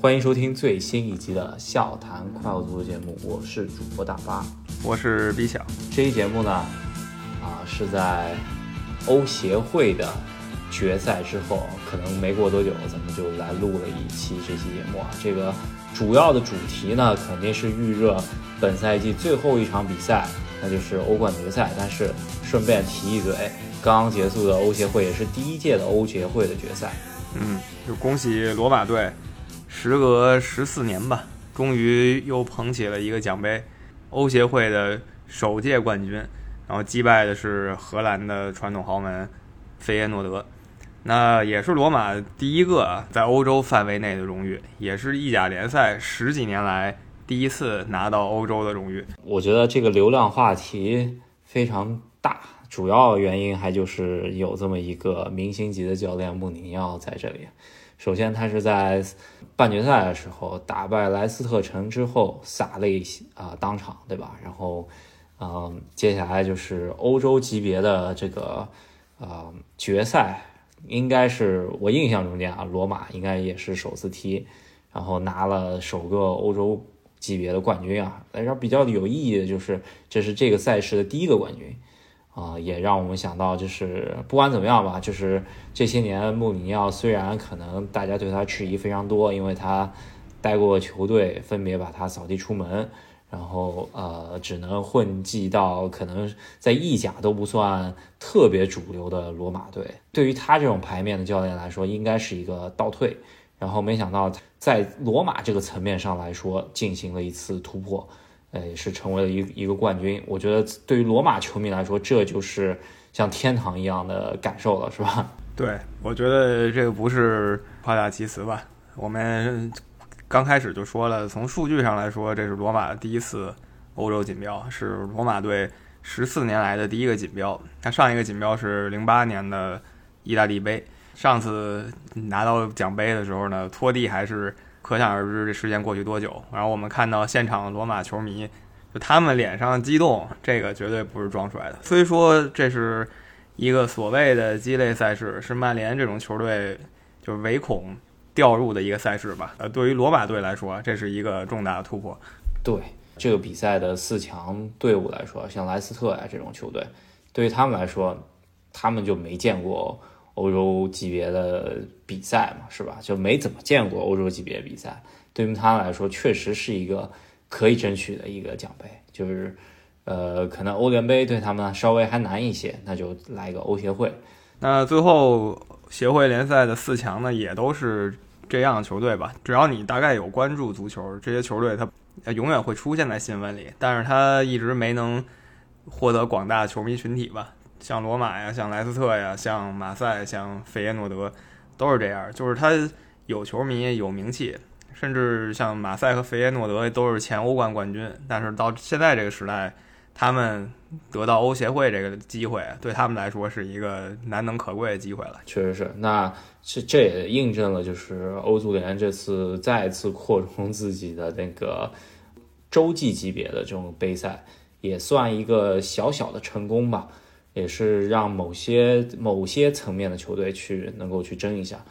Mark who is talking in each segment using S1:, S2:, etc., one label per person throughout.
S1: 欢迎收听最新一集的笑谈快乐足球节目，我是主播大巴，
S2: 我是 B 小。
S1: 这期节目呢，啊是在欧协会的决赛之后，可能没过多久，咱们就来录了一期这期节目啊。这个主要的主题呢，肯定是预热本赛季最后一场比赛，那就是欧冠决赛。但是顺便提一嘴，刚刚结束的欧协会也是第一届的欧协会的决赛。
S2: 嗯，就恭喜罗马队，时隔十四年吧，终于又捧起了一个奖杯，欧协会的首届冠军，然后击败的是荷兰的传统豪门费耶诺德，那也是罗马第一个在欧洲范围内的荣誉，也是意甲联赛十几年来第一次拿到欧洲的荣誉。
S1: 我觉得这个流量话题非常大。主要原因还就是有这么一个明星级的教练穆里尼奥在这里。首先，他是在半决赛的时候打败莱斯特城之后洒泪啊当场，对吧？然后，嗯，接下来就是欧洲级别的这个呃决赛，应该是我印象中间啊，罗马应该也是首次踢，然后拿了首个欧洲级别的冠军啊。但是比较有意义的就是，这是这个赛事的第一个冠军。啊，也让我们想到，就是不管怎么样吧，就是这些年穆里尼奥虽然可能大家对他质疑非常多，因为他带过球队分别把他扫地出门，然后呃只能混迹到可能在意甲都不算特别主流的罗马队，对于他这种牌面的教练来说，应该是一个倒退。然后没想到在罗马这个层面上来说，进行了一次突破。呃，是成为了一一个冠军。我觉得对于罗马球迷来说，这就是像天堂一样的感受了，是吧？
S2: 对，我觉得这个不是夸大其词吧。我们刚开始就说了，从数据上来说，这是罗马第一次欧洲锦标，是罗马队十四年来的第一个锦标。他上一个锦标是零八年的意大利杯，上次拿到奖杯的时候呢，托蒂还是。可想而知，这时间过去多久？然后我们看到现场罗马球迷，就他们脸上激动，这个绝对不是装出来的。虽说这是一个所谓的鸡肋赛事，是曼联这种球队就是唯恐掉入的一个赛事吧。呃，对于罗马队来说，这是一个重大的突破。
S1: 对这个比赛的四强队伍来说，像莱斯特呀这种球队，对于他们来说，他们就没见过。欧洲级别的比赛嘛，是吧？就没怎么见过欧洲级别比赛，对于他来说，确实是一个可以争取的一个奖杯。就是，呃，可能欧联杯对他们稍微还难一些，那就来一个欧协会。
S2: 那最后协会联赛的四强呢，也都是这样的球队吧？只要你大概有关注足球，这些球队它永远会出现在新闻里，但是它一直没能获得广大球迷群体吧。像罗马呀，像莱斯特呀，像马赛，像费耶诺德，都是这样。就是他有球迷，有名气，甚至像马赛和费耶诺德都是前欧冠冠军。但是到现在这个时代，他们得到欧协会这个机会，对他们来说是一个难能可贵的机会了。
S1: 确实是，那这这也印证了，就是欧足联这次再次扩充自己的那个洲际级别的这种杯赛，也算一个小小的成功吧。也是让某些某些层面的球队去能够去争一下。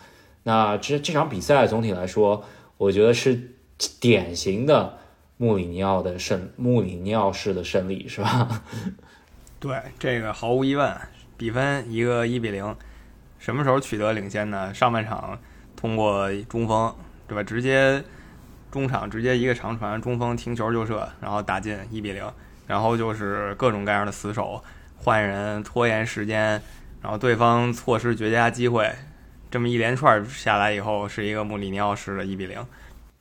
S1: 那这这场比赛总体来说，我觉得是典型的穆里尼奥的胜，穆里尼奥式的胜利，是吧？
S2: 对，这个毫无疑问，比分一个一比零。什么时候取得领先呢？上半场通过中锋，对吧？直接中场直接一个长传，中锋停球就射，然后打进一比零。然后就是各种各样的死守。换人拖延时间，然后对方错失绝佳机会，这么一连串下来以后，是一个穆里尼奥式的一比零。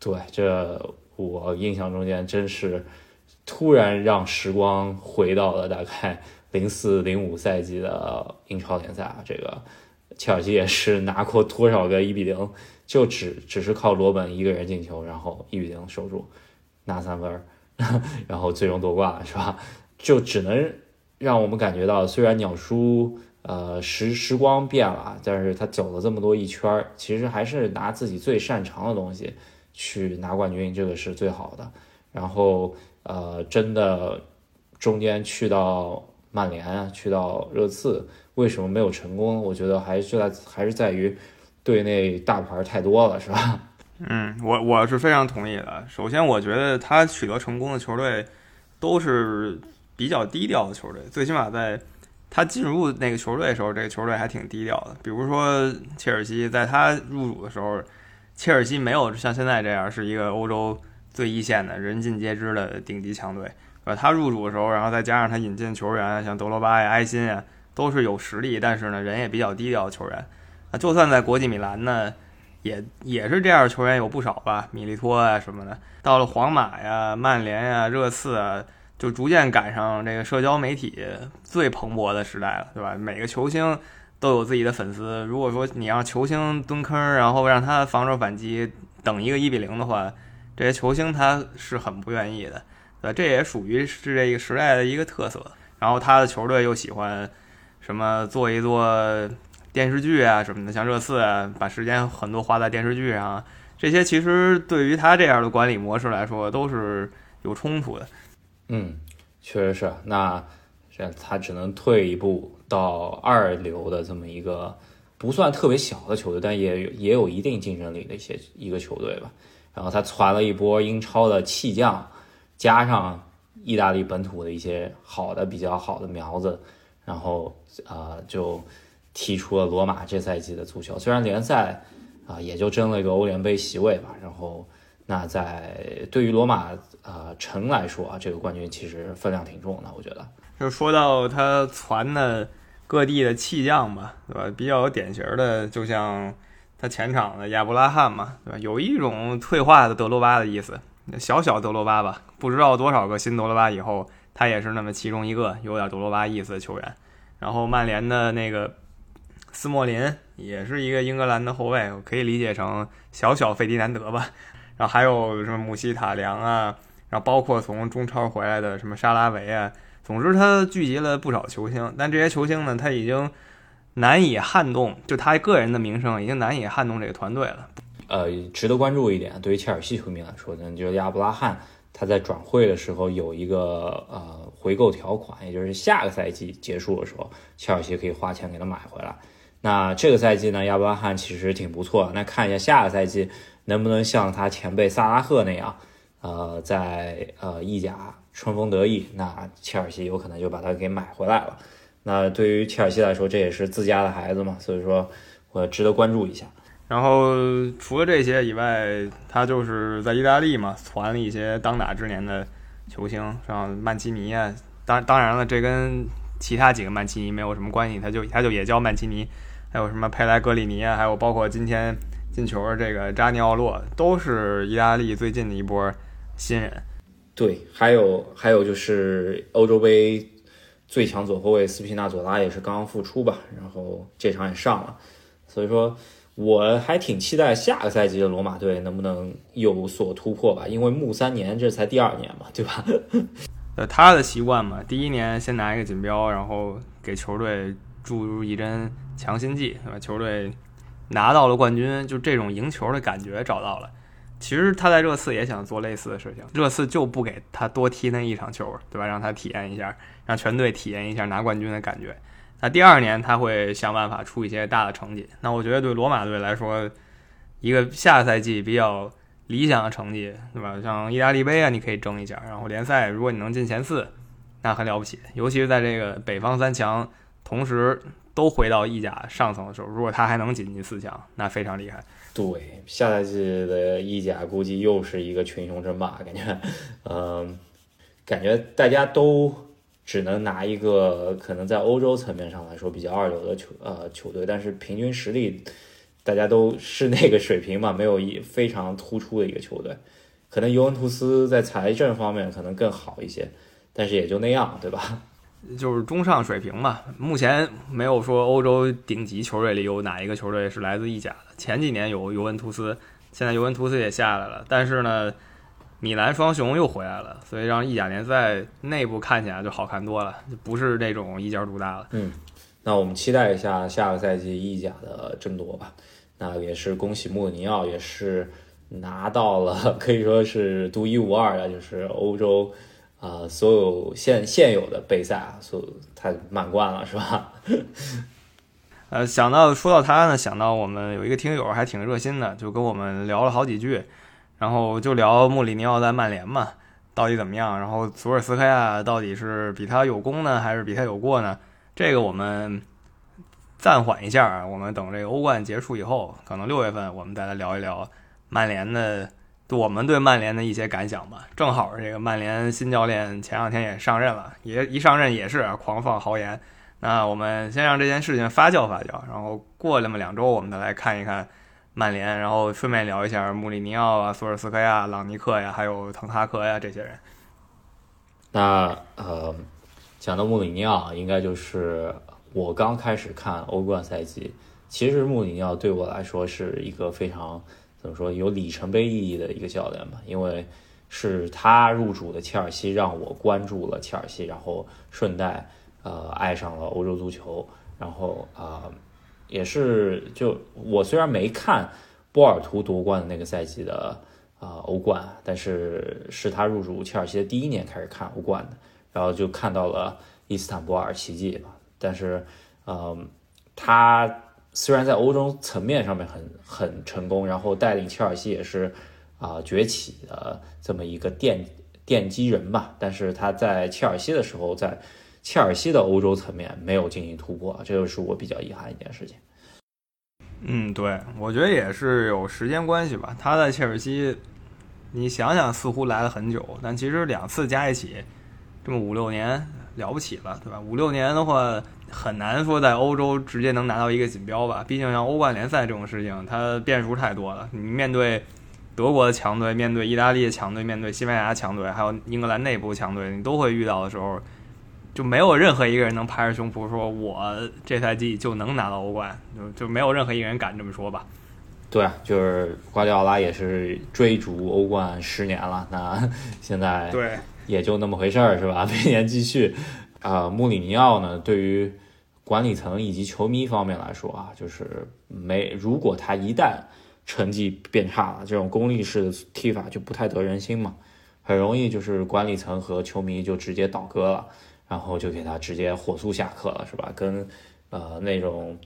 S1: 对，这我印象中间真是突然让时光回到了大概 零四零五赛季的英超联赛啊！这个切尔西也是拿过多少个一比零，就只只是靠罗本一个人进球，然后一比零守住拿三分，然后最终夺冠了，是吧？就只能。让我们感觉到，虽然鸟叔呃时时光变了，但是他走了这么多一圈，其实还是拿自己最擅长的东西去拿冠军，这个是最好的。然后呃，真的中间去到曼联，去到热刺，为什么没有成功？我觉得还是在还是在于队内大牌太多了，是吧？
S2: 嗯，我我是非常同意的。首先，我觉得他取得成功的球队都是比较低调的球队，最起码在他进入那个球队的时候，这个球队还挺低调的。比如说切尔西，在他入主的时候，切尔西没有像现在这样是一个欧洲最一线的人尽皆知的顶级强队。呃，他入主的时候，然后再加上他引进球员，像德罗巴呀、埃辛呀，都是有实力，但是呢，人也比较低调的球员。啊，就算在国际米兰呢。也也是这样的球员有不少吧，米利托啊什么的。到了皇马呀、曼联呀、热刺啊，就逐渐赶上这个社交媒体最蓬勃的时代了，对吧？每个球星都有自己的粉丝。如果说你让球星蹲坑，然后让他防守反击，等一个一比零的话，这些球星他是很不愿意的。呃，这也属于是这个时代的一个特色。然后他的球队又喜欢什么做一做。电视剧啊什么的，像热刺啊，把时间很多花在电视剧上，这些其实对于他这样的管理模式来说都是有冲突的。
S1: 嗯，确实是。那这他只能退一步到二流的这么一个不算特别小的球队，但也也有一定竞争力的一些一个球队吧。然后他传了一波英超的弃将，加上意大利本土的一些好的比较好的苗子，然后啊就。踢出了罗马这赛季的足球，虽然联赛啊也就争了一个欧联杯席位吧，然后那在对于罗马啊城来说啊，这个冠军其实分量挺重的，我觉得。
S2: 就说到他传的各地的弃将吧，对吧？比较有典型的，就像他前场的亚布拉罕嘛，对吧？有一种退化的德罗巴的意思，小小德罗巴吧，不知道多少个新德罗巴以后，他也是那么其中一个有点德罗巴意思的球员。然后曼联的那个。斯莫林也是一个英格兰的后卫，可以理解成小小费迪南德吧。然后还有什么姆希塔良啊，然后包括从中超回来的什么沙拉维啊。总之，他聚集了不少球星，但这些球星呢，他已经难以撼动，就他个人的名声已经难以撼动这个团队了。
S1: 呃，值得关注一点，对于切尔西球迷来说呢，就是亚布拉罕他在转会的时候有一个呃回购条款，也就是下个赛季结束的时候，切尔西可以花钱给他买回来。那这个赛季呢，亚布拉罕其实挺不错。那看一下下个赛季能不能像他前辈萨拉赫那样，呃，在呃意甲春风得意，那切尔西有可能就把他给买回来了。那对于切尔西来说，这也是自家的孩子嘛，所以说我值得关注一下。
S2: 然后除了这些以外，他就是在意大利嘛，传了一些当打之年的球星，像曼奇尼啊。当当然了，这跟其他几个曼奇尼没有什么关系，他就他就也叫曼奇尼。还有什么佩莱格里尼啊，还有包括今天进球的这个扎尼奥洛，都是意大利最近的一波新人。
S1: 对，还有还有就是欧洲杯最强左后卫斯皮纳佐拉也是刚刚复出吧，然后这场也上了，所以说我还挺期待下个赛季的罗马队能不能有所突破吧，因为木三年这才第二年嘛，对吧？
S2: 呃，他的习惯嘛，第一年先拿一个锦标，然后给球队注入一针。强心剂，对吧？球队拿到了冠军，就这种赢球的感觉找到了。其实他在热刺也想做类似的事情，热刺就不给他多踢那一场球，对吧？让他体验一下，让全队体验一下拿冠军的感觉。那第二年他会想办法出一些大的成绩。那我觉得对罗马队来说，一个下赛季比较理想的成绩，对吧？像意大利杯啊，你可以争一下。然后联赛，如果你能进前四，那很了不起。尤其是在这个北方三强同时。都回到意甲上层的时候，如果他还能挤进四强，那非常厉害。
S1: 对，下赛季的意甲估计又是一个群雄争霸，感觉，嗯，感觉大家都只能拿一个可能在欧洲层面上来说比较二流的球呃球队，但是平均实力大家都是那个水平嘛，没有一非常突出的一个球队。可能尤文图斯在财政方面可能更好一些，但是也就那样，对吧？
S2: 就是中上水平嘛，目前没有说欧洲顶级球队里有哪一个球队是来自意甲的。前几年有尤文图斯，现在尤文图斯也下来了，但是呢，米兰双雄又回来了，所以让意甲联赛内部看起来就好看多了，不是那种一家独大了。
S1: 嗯，那我们期待一下下个赛季意甲的争夺吧。那也是恭喜穆里尼奥，也是拿到了可以说是独一无二的，就是欧洲。啊，所有现现有的杯赛啊，所他满贯了是吧？
S2: 呃，想到说到他呢，想到我们有一个听友还挺热心的，就跟我们聊了好几句，然后就聊穆里尼奥在曼联嘛，到底怎么样？然后索尔斯克亚到底是比他有功呢，还是比他有过呢？这个我们暂缓一下，我们等这个欧冠结束以后，可能六月份我们再来聊一聊曼联的。我们对曼联的一些感想吧，正好这个曼联新教练前两天也上任了，也一上任也是狂放豪言。那我们先让这件事情发酵发酵，然后过那么两周，我们再来看一看曼联，然后顺便聊一下穆里尼奥啊、索尔斯克亚、朗尼克呀，还有滕哈格呀这些人。
S1: 那呃，讲到穆里尼奥，应该就是我刚开始看欧冠赛季，其实穆里尼奥对我来说是一个非常。怎么说有里程碑意义的一个教练吧，因为是他入主的切尔西，让我关注了切尔西，然后顺带呃爱上了欧洲足球，然后啊也是就我虽然没看波尔图夺冠的那个赛季的啊欧冠，但是是他入主切尔西的第一年开始看欧冠的，然后就看到了伊斯坦布尔奇迹吧，但是嗯他。虽然在欧洲层面上面很很成功，然后带领切尔西也是啊崛起的这么一个奠奠基人吧，但是他在切尔西的时候，在切尔西的欧洲层面没有进行突破，这个是我比较遗憾一件事情。
S2: 嗯，对，我觉得也是有时间关系吧。他在切尔西，你想想似乎来了很久，但其实两次加一起，这么五六年了不起了，对吧？五六年的话。很难说在欧洲直接能拿到一个锦标吧，毕竟像欧冠联赛这种事情，它变数太多了。你面对德国的强队，面对意大利的强队，面对西班牙强队，还有英格兰内部强队，你都会遇到的时候，就没有任何一个人能拍着胸脯说我这赛季就能拿到欧冠，就就没有任何一个人敢这么说吧？
S1: 对啊，就是瓜迪奥拉也是追逐欧冠十年了，那现在
S2: 对
S1: 也就那么回事儿是吧？明年继续。啊，穆里尼奥呢？对于管理层以及球迷方面来说啊，就是没如果他一旦成绩变差了，这种功利式的踢法就不太得人心嘛，很容易就是管理层和球迷就直接倒戈了，然后就给他直接火速下课了，是吧？跟呃那种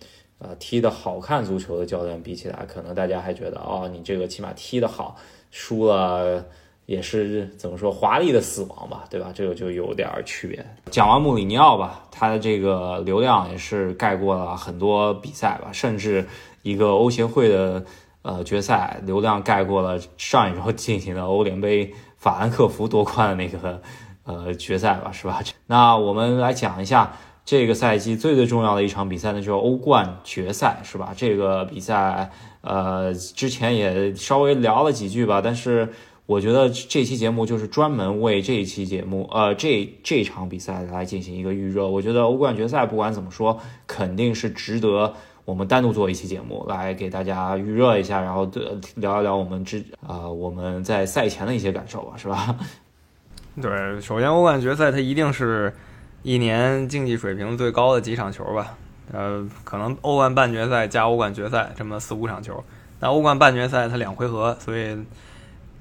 S1: 呃踢的好看足球的教练比起来，可能大家还觉得哦，你这个起码踢得好，输了。也是怎么说华丽的死亡吧，对吧？这个就有点区别。讲完穆里尼奥吧，他的这个流量也是盖过了很多比赛吧，甚至一个欧协会的呃决赛流量盖过了上一周进行的欧联杯法兰克福夺冠的那个呃决赛吧，是吧？那我们来讲一下这个赛季最最重要的一场比赛呢，就是欧冠决赛，是吧？这个比赛呃之前也稍微聊了几句吧，但是。我觉得这期节目就是专门为这一期节目，呃，这这场比赛来进行一个预热。我觉得欧冠决赛不管怎么说，肯定是值得我们单独做一期节目来给大家预热一下，然后聊一聊我们之啊我们在赛前的一些感受吧，是吧？
S2: 对，首先欧冠决赛它一定是一年竞技水平最高的几场球吧，呃，可能欧冠半决赛加欧冠决赛这么四五场球，那欧冠半决赛它两回合，所以。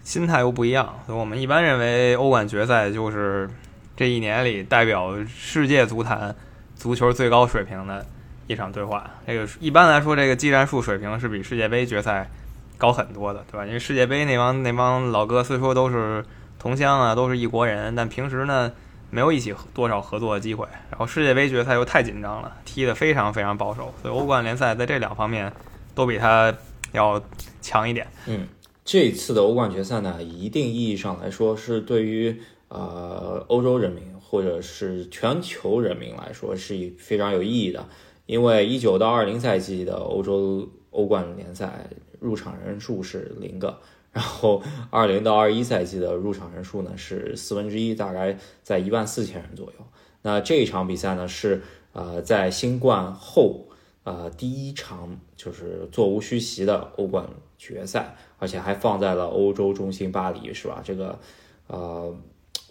S2: 心态又不一样，所以我们一般认为欧冠决赛就是这一年里代表世界足坛足球最高水平的一场对话。这个一般来说，这个技战术水平是比世界杯决赛高很多的，对吧？因为世界杯那帮那帮老哥虽说都是同乡啊，都是一国人，但平时呢没有一起多少合作的机会。然后世界杯决赛又太紧张了，踢得非常非常保守，所以欧冠联赛在这两方面都比他要强一点。
S1: 嗯。这次的欧冠决赛呢，一定意义上来说是对于呃欧洲人民或者是全球人民来说是非常有意义的，因为一九到二零赛季的欧洲欧冠联赛入场人数是零个，然后二零到二一赛季的入场人数呢是四分之一，大概在一万四千人左右。那这一场比赛呢是呃在新冠后呃第一场就是座无虚席的欧冠决赛。而且还放在了欧洲中心巴黎，是吧？这个，呃，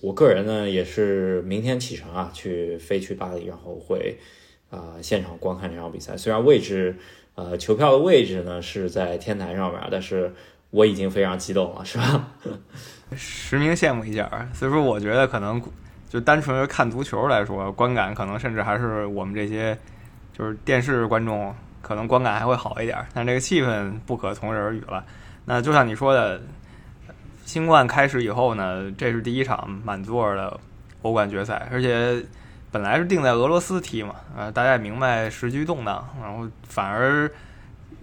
S1: 我个人呢也是明天启程啊，去飞去巴黎，然后会啊现场观看这场比赛。虽然位置，呃，球票的位置呢是在天台上面，但是我已经非常激动了，是吧？
S2: 实名羡慕一下。所以说，我觉得可能就单纯看足球来说，观感可能甚至还是我们这些。就是电视观众可能观感还会好一点，但这个气氛不可同日而语了。那就像你说的，新冠开始以后呢，这是第一场满座的欧冠决赛，而且本来是定在俄罗斯踢嘛，呃，大家也明白时局动荡，然后反而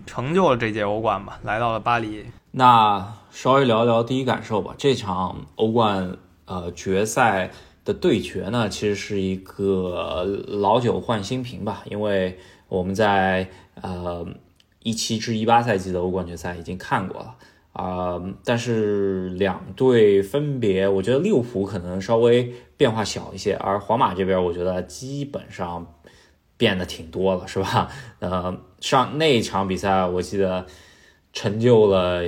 S2: 成就了这届欧冠吧，来到了巴黎。
S1: 那稍微聊聊第一感受吧。这场欧冠呃决赛的对决呢，其实是一个老酒换新瓶吧，因为我们在呃。一七至一八赛季的欧冠决赛已经看过了啊，但是两队分别，我觉得利物浦可能稍微变化小一些，而皇马这边我觉得基本上变得挺多了，是吧？呃，上那一场比赛我记得成就了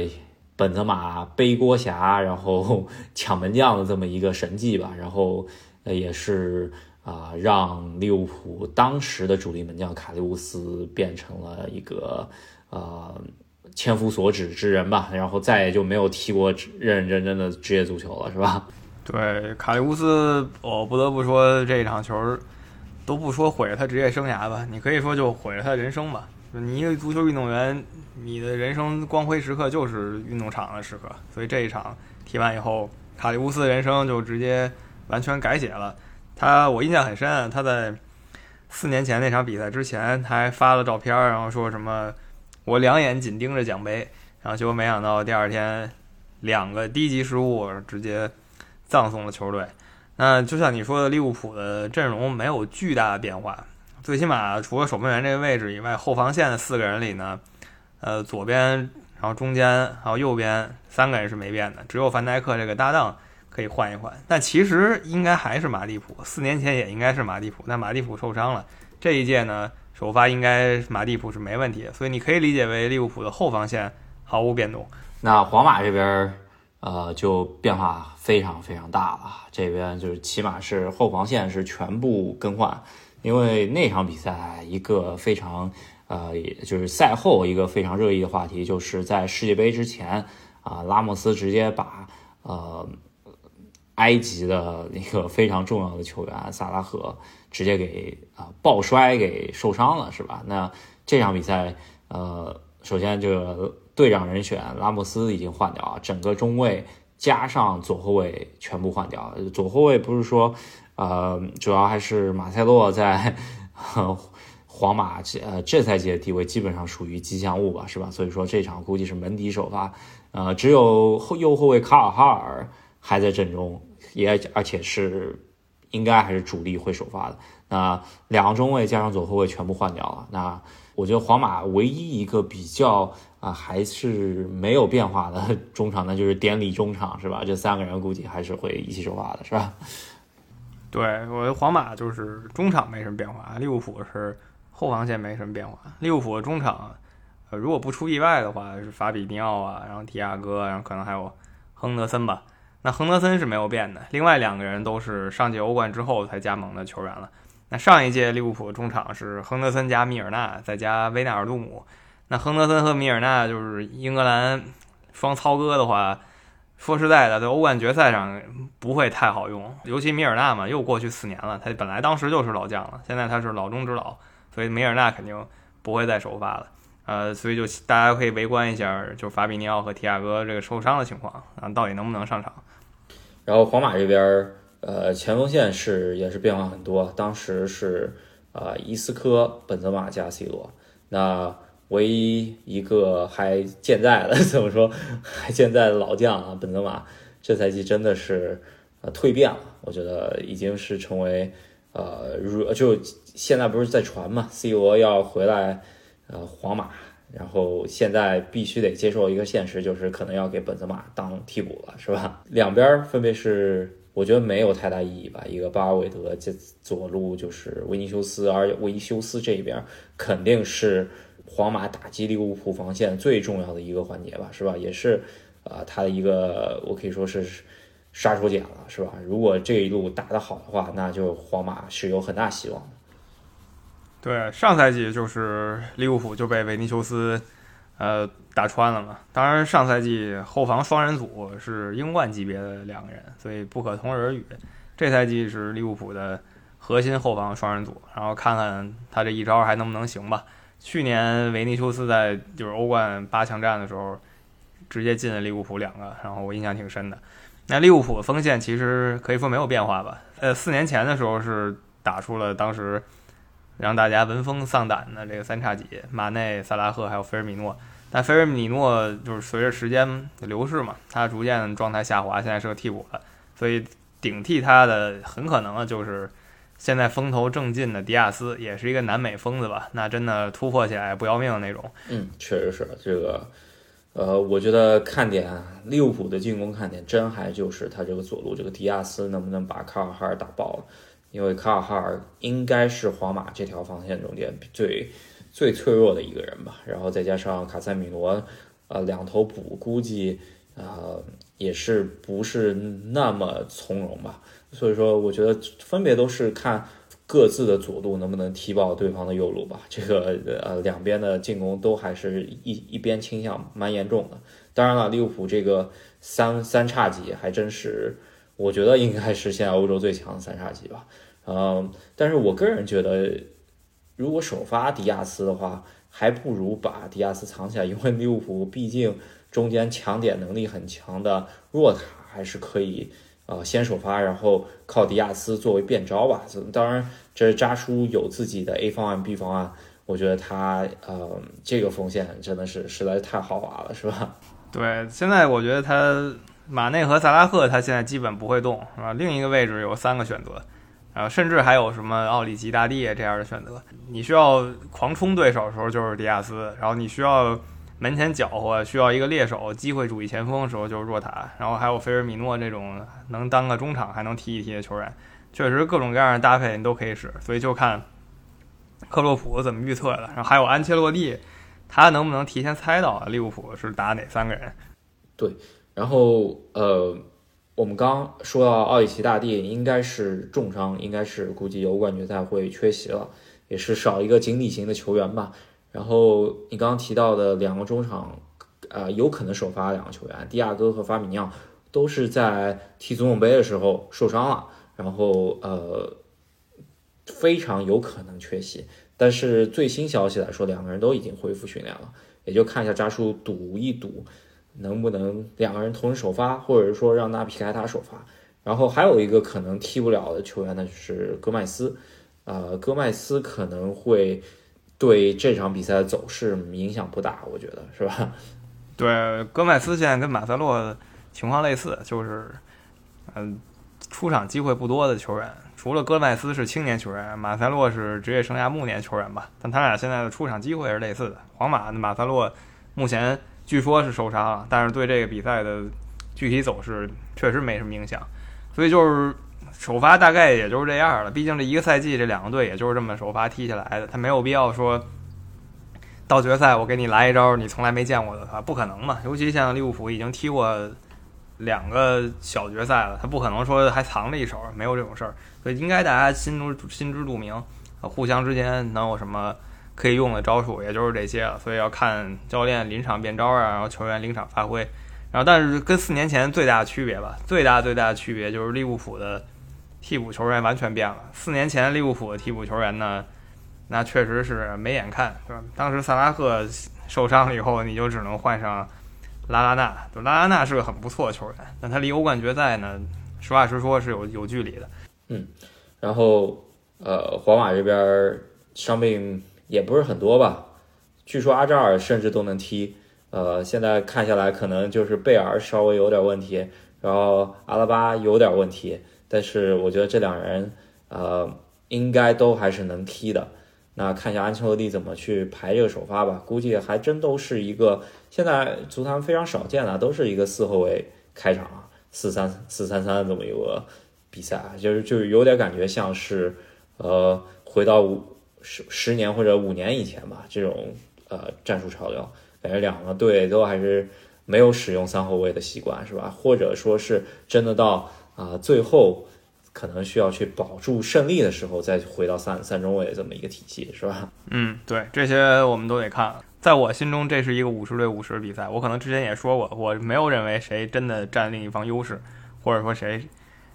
S1: 本泽马背锅侠，然后 抢门将的这么一个神迹吧，然后也是。啊，让利物浦当时的主力门将卡利乌斯变成了一个呃千夫所指之人吧，然后再也就没有踢过认认真真的职业足球了，是吧？
S2: 对，卡利乌斯，我不得不说这一场球都不说毁了他职业生涯吧，你可以说就毁了他人生吧。你一个足球运动员，你的人生光辉时刻就是运动场的时刻，所以这一场踢完以后，卡利乌斯的人生就直接完全改写了。他我印象很深，他在四年前那场比赛之前，他还发了照片，然后说什么我两眼紧盯着奖杯，然后结果没想到第二天两个低级失误，直接葬送了球队。那就像你说的，利物浦的阵容没有巨大的变化，最起码除了守门员这个位置以外，后防线的四个人里呢，呃，左边，然后中间还有右边三个人是没变的，只有范戴克这个搭档。可以换一换，但其实应该还是马蒂普。四年前也应该是马蒂普，但马蒂普受伤了。这一届呢，首发应该马蒂普是没问题，所以你可以理解为利物浦的后防线毫无变动。
S1: 那皇马这边，呃，就变化非常非常大了。这边就是起码是后防线是全部更换，因为那场比赛一个非常呃，也就是赛后一个非常热议的话题，就是在世界杯之前啊，拉莫斯直接把呃。埃及的 一个非常重要的球员萨拉赫直接给啊抱摔给受伤了，是吧？那这场比赛，呃，首先这个队长人选拉莫斯已经换掉啊，整个中卫加上左后卫全部换掉。左后卫不是说，呃，主要还是马塞洛在皇马这呃这赛季的地位基本上属于吉祥物吧，是吧？所以说这场估计是门迪首发，呃，只有后右后卫卡尔哈尔还在阵中。也而且是应该还是主力会首发的。那两个中卫加上左后卫全部换掉了。那我觉得皇马唯一一个比较啊还是没有变化的 中场，那就是典礼中场是吧？这三个人估计还是会一起首发的，是吧？
S2: 对，我觉得皇马就是中场没什么变化，利物浦是后防线没什么变化。利物浦的中场，呃，如果不出意外的话，是法比尼奥啊，然后提亚戈，然后可能还有亨德森吧。那亨德森是没有变的，另外两个人都是上届欧冠之后才加盟的球员了。那上一届利物浦的中场是亨德森加米尔纳再加维纳尔杜姆。那亨德森和米尔纳就是英格兰双操哥的话，说实在的，在欧冠决赛上不会太好用。尤其米尔纳嘛，又过去四年了，他本来当时就是老将了，现在他是老中之老，所以米尔纳肯定不会再首发了。呃，所以就大家可以围观一下，就是法比尼奥和提亚戈这个受伤的情况啊，到底能不能上场？
S1: 然后皇马这边，呃，前锋线是也是变化很多。当时是啊，伊斯科、本泽马加 C 罗。那唯一一个还健在的，怎么说还健在的老将啊，本泽马这赛季真的是呃蜕变了。我觉得已经是成为呃，如就现在不是在传嘛，C 罗要回来呃皇马。然后现在必须得接受一个现实，就是可能要给本泽马当替补了，是吧？两边分别是，我觉得没有太大意义吧。一个巴尔韦德，这左路就是维尼修斯，而维尼修斯这一边肯定是皇马打击利物浦防线最重要的一个环节吧，是吧？也是，啊，他的一个我可以说是杀手锏了，是吧？如果这一路打得好的话，那就皇马是有很大希望的。
S2: 对，上赛季就是利物浦就被维尼修斯，呃，打穿了嘛。当然，上赛季后防双人组是英冠级别的两个人，所以不可同日而语。这赛季是利物浦的核心后防双人组，然后看看他这一招还能不能行吧。去年维尼修斯在就是欧冠八强战的时候，直接进了利物浦两个，然后我印象挺深的。那利物浦锋线其实可以说没有变化吧？呃，四年前的时候是打出了当时让大家闻风丧胆的这个三叉戟，马内、萨拉赫还有菲尔米诺。但菲尔米诺就是随着时间流逝嘛，他逐渐状态下滑，现在是个替补了，所以顶替他的很可能就是现在风头正劲的迪亚斯，也是一个南美疯子吧？那真的突破起来不要命的那种。
S1: 嗯，确实是这个。呃，我觉得看点利物浦的进攻看点，真还就是他这个左路这个迪亚斯能不能把卡尔哈尔打爆了？因为卡尔哈尔应该是皇马这条防线中间最最脆弱的一个人吧。然后再加上卡塞米罗，呃，两头补估计呃也是不是那么从容吧。所以说，我觉得分别都是看。各自的左路能不能踢爆对方的右路吧？这个呃，两边的进攻都还是一一边倾向蛮严重的。当然了，利物浦这个三三叉戟还真是，我觉得应该是现在欧洲最强的三叉戟吧。嗯，但是我个人觉得，如果首发迪亚斯的话，还不如把迪亚斯藏起来，因为利物浦毕竟中间抢点能力很强的若塔还是可以。啊，先首发，然后靠迪亚斯作为变招吧。当然，这扎叔有自己的 A 方案、B 方案。我觉得他呃，这个锋线真的是实在太豪华了，是吧？
S2: 对，现在我觉得他马内和萨拉赫，他现在基本不会动，是吧？另一个位置有三个选择，然后甚至还有什么奥里吉大帝这样的选择。你需要狂冲对手的时候就是迪亚斯，然后你需要。门前搅和需要一个猎手，机会主义前锋的时候就是若塔，然后还有菲尔米诺这种能当个中场还能踢一踢的球员，确实各种各样的搭配你都可以使，所以就看克洛普怎么预测的。然后还有安切洛蒂，他能不能提前猜到利物浦是打哪三个人？
S1: 对，然后呃，我们刚说到奥里奇大帝应该是重伤，应该是估计欧冠决赛会缺席了，也是少一个锦鲤型的球员吧。然后你刚刚提到的两个中场，呃，有可能首发两个球员，迪亚哥和法比尼奥都是在踢足总杯的时候受伤了，然后呃，非常有可能缺席。但是最新消息来说，两个人都已经恢复训练了，也就看一下扎叔赌一赌，能不能两个人同时首发，或者说让纳皮凯塔首发。然后还有一个可能踢不了的球员呢，就是戈麦斯，呃，戈麦斯可能会。对这场比赛的走势影响不大，我觉得是吧？
S2: 对，戈麦斯现在跟马塞洛情况类似，就是，嗯，出场机会不多的球员。除了戈麦斯是青年球员，马塞洛是职业生涯暮年球员吧？但他俩现在的出场机会是类似的。皇马马塞洛目前据说是受伤了，但是对这个比赛的具体走势确实没什么影响，所以就是。首发大概也就是这样了，毕竟这一个赛季这两个队也就是这么首发踢下来的，他没有必要说到决赛我给你来一招你从来没见过的，他不可能嘛。尤其像利物浦已经踢过两个小决赛了，他不可能说还藏着一手，没有这种事儿。所以应该大家心中心知肚明，互相之间能有什么可以用的招数，也就是这些了。所以要看教练临场变招啊，然后球员临场发挥。然后但是跟四年前最大的区别吧，最大最大的区别就是利物浦的。替补球员完全变了。四年前利物浦的替补球员呢，那确实是没眼看，是吧？当时萨拉赫受伤了以后，你就只能换上拉拉纳。就拉拉纳是个很不错的球员，但他离欧冠决赛呢，实话实说是有有距离的。
S1: 嗯，然后呃，皇马这边伤病也不是很多吧？据说阿扎尔甚至都能踢。呃，现在看下来，可能就是贝尔稍微有点问题，然后阿拉巴有点问题。但是我觉得这两人，呃，应该都还是能踢的。那看一下安切洛蒂怎么去排这个首发吧。估计还真都是一个现在足坛非常少见的，都是一个四后卫开场，四三四三三这么一个比赛啊，就是就是有点感觉像是，呃，回到五十十年或者五年以前吧，这种呃战术潮流，感觉两个队都还是没有使用三后卫的习惯，是吧？或者说是真的到。啊，最后可能需要去保住胜利的时候，再回到三三中卫这么一个体系，是吧？
S2: 嗯，对，这些我们都得看。在我心中，这是一个五十对五十的比赛。我可能之前也说过，我没有认为谁真的占另一方优势，或者说谁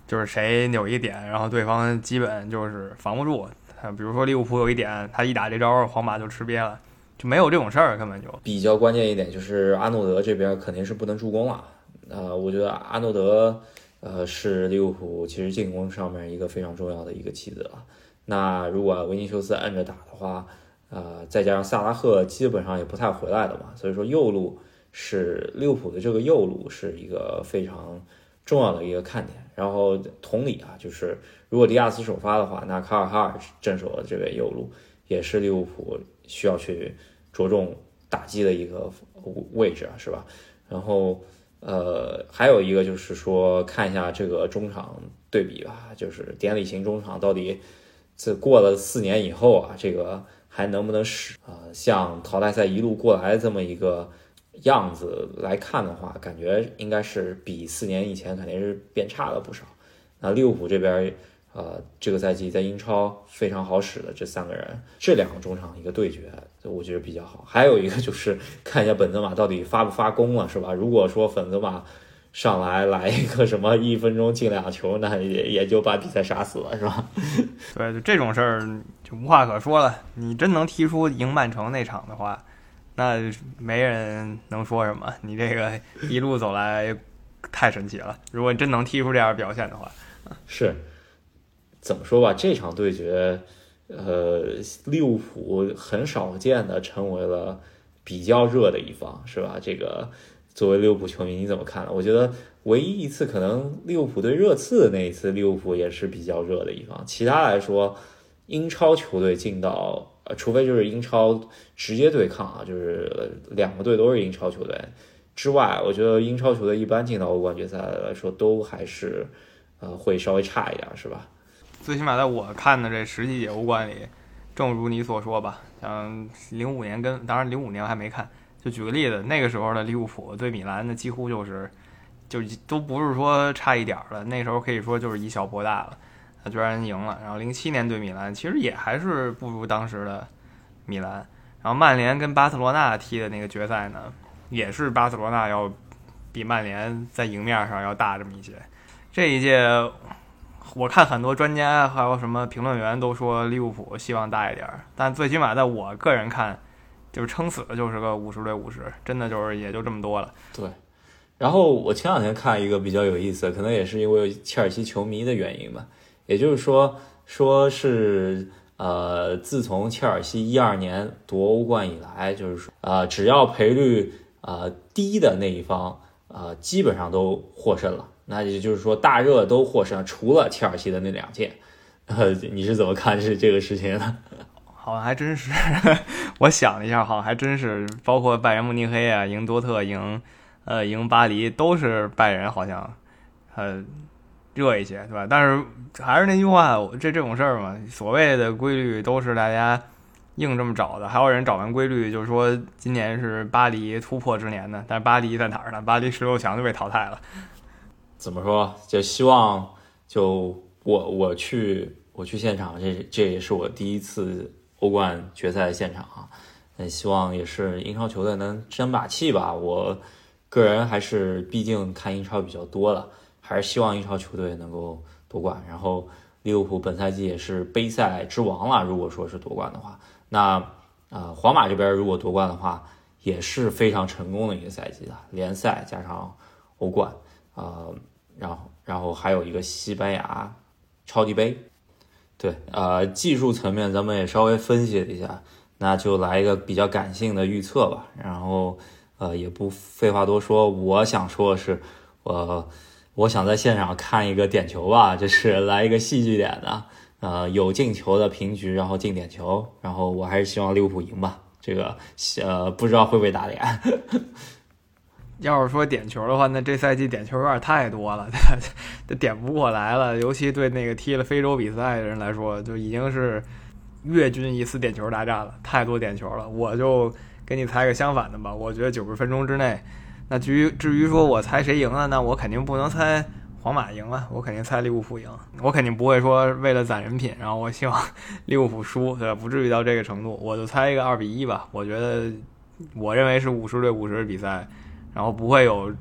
S2: 就是谁有一点，然后对方基本就是防不住。比如说利物浦有一点，他一打这招，皇马就吃瘪了，就没有这种事儿，根本就。
S1: 比较关键一点就是阿诺德这边肯定是不能助攻了。呃，我觉得阿诺德，呃，是利物浦其实进攻上面一个非常重要的一个棋子了。那如果维尼修斯摁着打的话，呃，再加上萨拉赫基本上也不太回来了嘛，所以说右路是利物浦的这个右路是一个非常重要的一个看点。然后同理啊，就是如果迪亚斯首发的话，那卡尔哈尔镇守的这个右路也是利物浦需要去着重打击的一个位置啊，是吧？然后呃，还有一个就是说看一下这个中场对比吧，就是典礼型中场到底这过了四年以后啊，这个还能不能使啊？像淘汰赛一路过来这么一个。样子来看的话，感觉应该是比四年以前肯定是变差了不少。那利物浦这边，呃，这个赛季在英超非常好使的这三个人，这两个中场一个对决，我觉得比较好。还有一个就是看一下本泽马到底发不发功了，是吧？如果说本泽马上来来一个什么一分钟进俩球，那也也就把比赛杀死了，是吧？
S2: 对，就这种事儿就无话可说了。你真能踢出赢曼城那场的话。那没人能说什么，你这个一路走来太神奇了。如果你真能踢出这样表现的话，
S1: 是怎么说吧？这场对决，呃，利物浦很少见的成为了比较热的一方，是吧？这个作为利物浦球迷，你怎么看呢？我觉得唯一一次可能利物浦对热刺那一次，利物浦也是比较热的一方。其他来说，英超球队进到。呃，除非就是英超直接对抗啊，就是两个队都是英超球队之外，我觉得英超球队一般进到欧冠决赛来说，都还是呃会稍微差一点，是吧？
S2: 最起码在我看的这十几届欧冠里，正如你所说吧，像零五年跟当然零五年我还没看，就举个例子，那个时候的利物浦对米兰的几乎就是，就都不是说差一点了，那时候可以说就是以小博大了。他居然赢了，然后零七年对米兰，其实也还是不如当时的米兰。然后曼联跟巴塞罗那踢的那个决赛呢，也是巴塞罗那要比曼联在赢面上要大这么一些。这一届，我看很多专家还有什么评论员都说利物浦希望大一点，但最起码在我个人看，就是撑死的就是个五十对五十，真的就是也就这么多了。
S1: 对。然后我前两天看一个比较有意思，可能也是因为切尔西球迷的原因吧。也就是说，说是呃，自从切尔西一二年夺欧冠以来，就是说，呃，只要赔率呃低的那一方，呃，基本上都获胜了。那也就是说，大热都获胜，除了切尔西的那两届。呃，你是怎么看这这个事情的？
S2: 好像还真是，我想了一下，好像还真是，包括拜仁慕尼黑啊，赢多特，赢呃，赢巴黎，都是拜仁，好像呃。热一些，对吧？但是还是那句话，这这种事儿嘛，所谓的规律都是大家硬这么找的。还有人找完规律，就是说今年是巴黎突破之年呢。但是巴黎在哪儿呢？巴黎十六强就被淘汰了。
S1: 怎么说？就希望就我我去我去现场，这这也是我第一次欧冠决赛现场啊。那希望也是英超球队能争把气吧。我个人还是毕竟看英超比较多了。还是希望英超球队能够夺冠，然后利物浦本赛季也是杯赛之王了。如果说是夺冠的话，那呃，皇马这边如果夺冠的话，也是非常成功的一个赛季的联赛加上欧冠，呃，然后然后还有一个西班牙超级杯。对，呃，技术层面咱们也稍微分析了一下，那就来一个比较感性的预测吧。然后呃，也不废话多说，我想说的是，我。我想在现场看一个点球吧，就是来一个戏剧点的，呃，有进球的平局，然后进点球，然后我还是希望利物浦赢吧。这个呃，不知道会不会打脸。
S2: 要是说点球的话，那这赛季点球有点太多了，这点不过来了。尤其对那个踢了非洲比赛的人来说，就已经是月均一次点球大战了，太多点球了。我就给你猜个相反的吧，我觉得九十分钟之内。那至于至于说我猜谁赢了，那我肯定不能猜皇马赢了，我肯定猜利物浦赢。我肯定不会说为了攒人品，然后我希望 利物浦输，对吧？不至于到这个程度。我就猜一个二比一吧。我觉得，我认为是五十对五十的比赛，然后不会有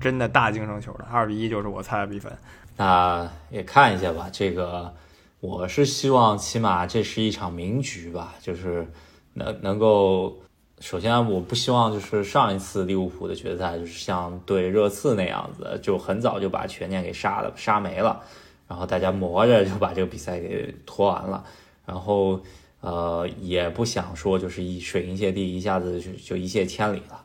S2: 真的大净胜球的。二比一就是我猜的比分。
S1: 那也看一下吧。这个我是希望，起码这是一场名局吧，就是能能够。首先，我不希望就是上一次利物浦的决赛，就是像对热刺那样子，就很早就把悬念给杀了，杀没了，然后大家磨着就把这个比赛给拖完了。然后，呃，也不想说就是一水银泻地，一下子就就一泻千里了。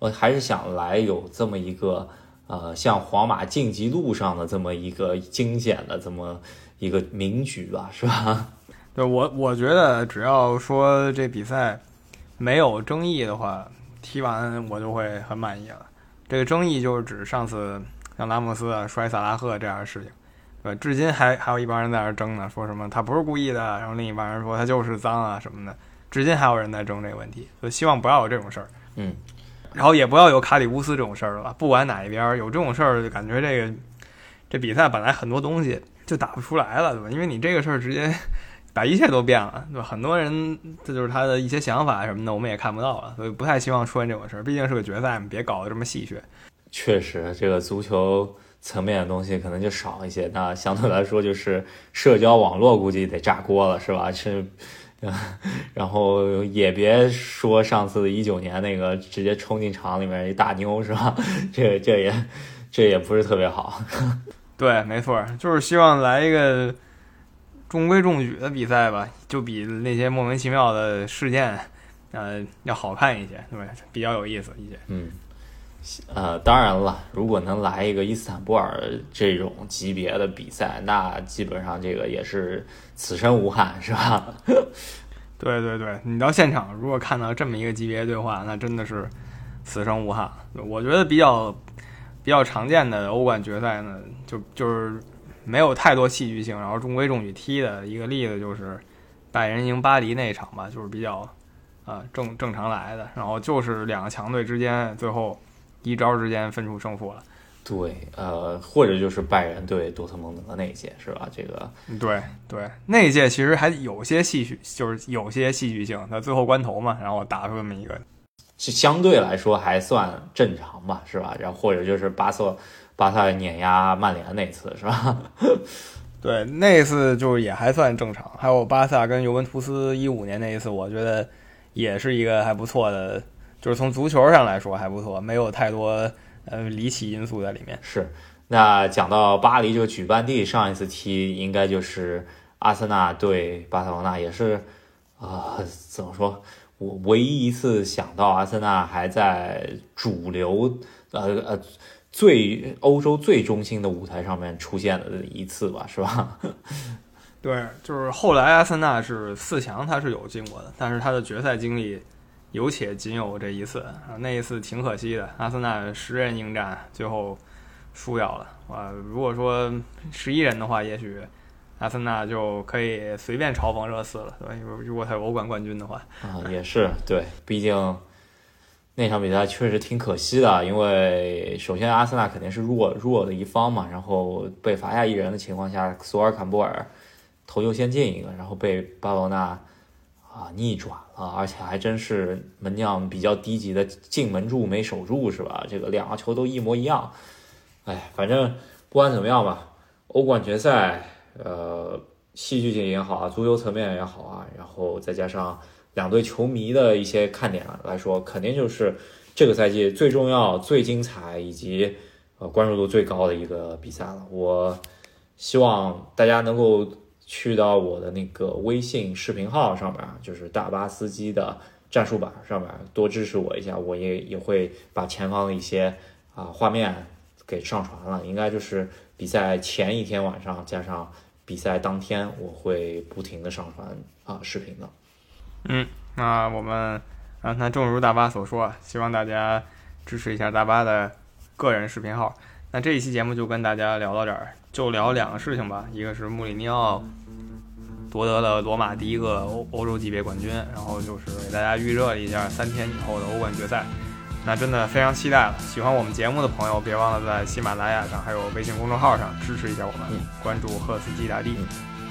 S1: 我还是想来有这么一个，呃，像皇马晋级路上的这么一个惊险的这么一个名局吧，是吧？
S2: 对我，我觉得只要说这比赛。没有争议的话，踢完我就会很满意了。这个争议就是指上次像拉莫斯啊摔萨拉赫这样的事情，对吧？至今还还有一帮人在那争呢，说什么他不是故意的，然后另一帮人说他就是脏啊什么的。至今还有人在争这个问题，所以希望不要有这种事儿。
S1: 嗯，
S2: 然后也不要有卡里乌斯这种事儿了吧？不管哪一边有这种事儿，就感觉这个这比赛本来很多东西就打不出来了，对吧？因为你这个事儿直接。把一切都变了，对吧？很多人这就是他的一些想法什么的，我们也看不到了，所以不太希望出现这种事儿。毕竟是个决赛，别搞得这么戏谑。
S1: 确实，这个足球层面的东西可能就少一些。那相对来说，就是社交网络估计得炸锅了，是吧？是，然后也别说上次一九年那个直接冲进场里面一大妞，是吧？这这也这也不是特别好。
S2: 对，没错，就是希望来一个。中规中矩的比赛吧，就比那些莫名其妙的事件，呃，要好看一些，对吧？比较有意思一些。
S1: 嗯，呃，当然了，如果能来一个伊斯坦布尔这种级别的比赛，那基本上这个也是此生无憾，是吧？
S2: 对对对，你到现场如果看到这么一个级别对话，那真的是此生无憾。我觉得比较比较常见的欧冠决赛呢，就就是。没有太多戏剧性，然后中规中矩踢的一个例子就是拜仁赢巴黎那一场吧，就是比较啊正正常来的，然后就是两个强队之间最后一招之间分出胜负了。
S1: 对，呃，或者就是拜仁对多特蒙德那一届是吧？这个
S2: 对对，那一届其实还有些戏剧，就是有些戏剧性，在最后关头嘛，然后打出这么一个，
S1: 是相对来说还算正常吧，是吧？然后或者就是巴塞。巴萨碾压曼联那次是吧？
S2: 对，那次就是也还算正常。还有巴萨跟尤文图斯一五年那一次，我觉得也是一个还不错的，就是从足球上来说还不错，没有太多呃离奇因素在里面。
S1: 是。那讲到巴黎这个举办地，上一次踢应该就是阿森纳对巴塞罗那，也是啊，怎么说？我唯一一次想到阿森纳还在主流，呃呃。最欧洲最中心的舞台上面出现的一次吧，是吧？
S2: 对，就是后来阿森纳是四强，他是有进过的，但是他的决赛经历有且仅有这一次啊，那一次挺可惜的。阿森纳十人应战，最后输掉了啊。如果说十一人的话，也许阿森纳就可以随便嘲讽热刺了，对吧？如果他有欧冠冠军的话
S1: 啊，也是对，毕竟。那场比赛确实挺可惜的，因为首先阿森纳肯定是弱弱的一方嘛，然后被罚下一人的情况下，索尔坎布尔头球先进一个，然后被巴罗纳啊逆转了，而且还真是门将比较低级的进门柱没守住是吧？这个两个球都一模一样，哎，反正不管怎么样吧，欧冠决赛，呃，戏剧性也好啊，足球层面也好啊，然后再加上。两队球迷的一些看点来说，肯定就是这个赛季最重要、最精彩以及呃关注度最高的一个比赛了。我希望大家能够去到我的那个微信视频号上面，就是大巴司机的战术板上面多支持我一下。我也也会把前方的一些啊画面给上传了，应该就是比赛前一天晚上加上比赛当天，我会不停的上传啊视频的。
S2: 嗯，那我们啊，那正如大巴所说，希望大家支持一下大巴的个人视频号。那这一期节目就跟大家聊到这儿，就聊两个事情吧。一个是穆里尼奥夺得了罗马第一个欧欧洲级别冠军，然后就是给大家预热了一下三天以后的欧冠决赛。那真的非常期待了。喜欢我们节目的朋友，别忘了在喜马拉雅上还有微信公众号上支持一下我们，关注赫斯基大帝。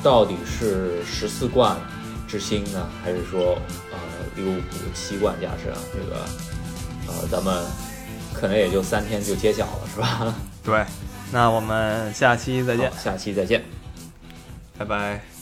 S1: 到底是十四冠？之星呢，还是说，呃，利物浦七冠加身？这个，呃，咱们可能也就三天就揭晓了，是吧？
S2: 对，那我们下期再见，
S1: 下期再见，
S2: 拜拜。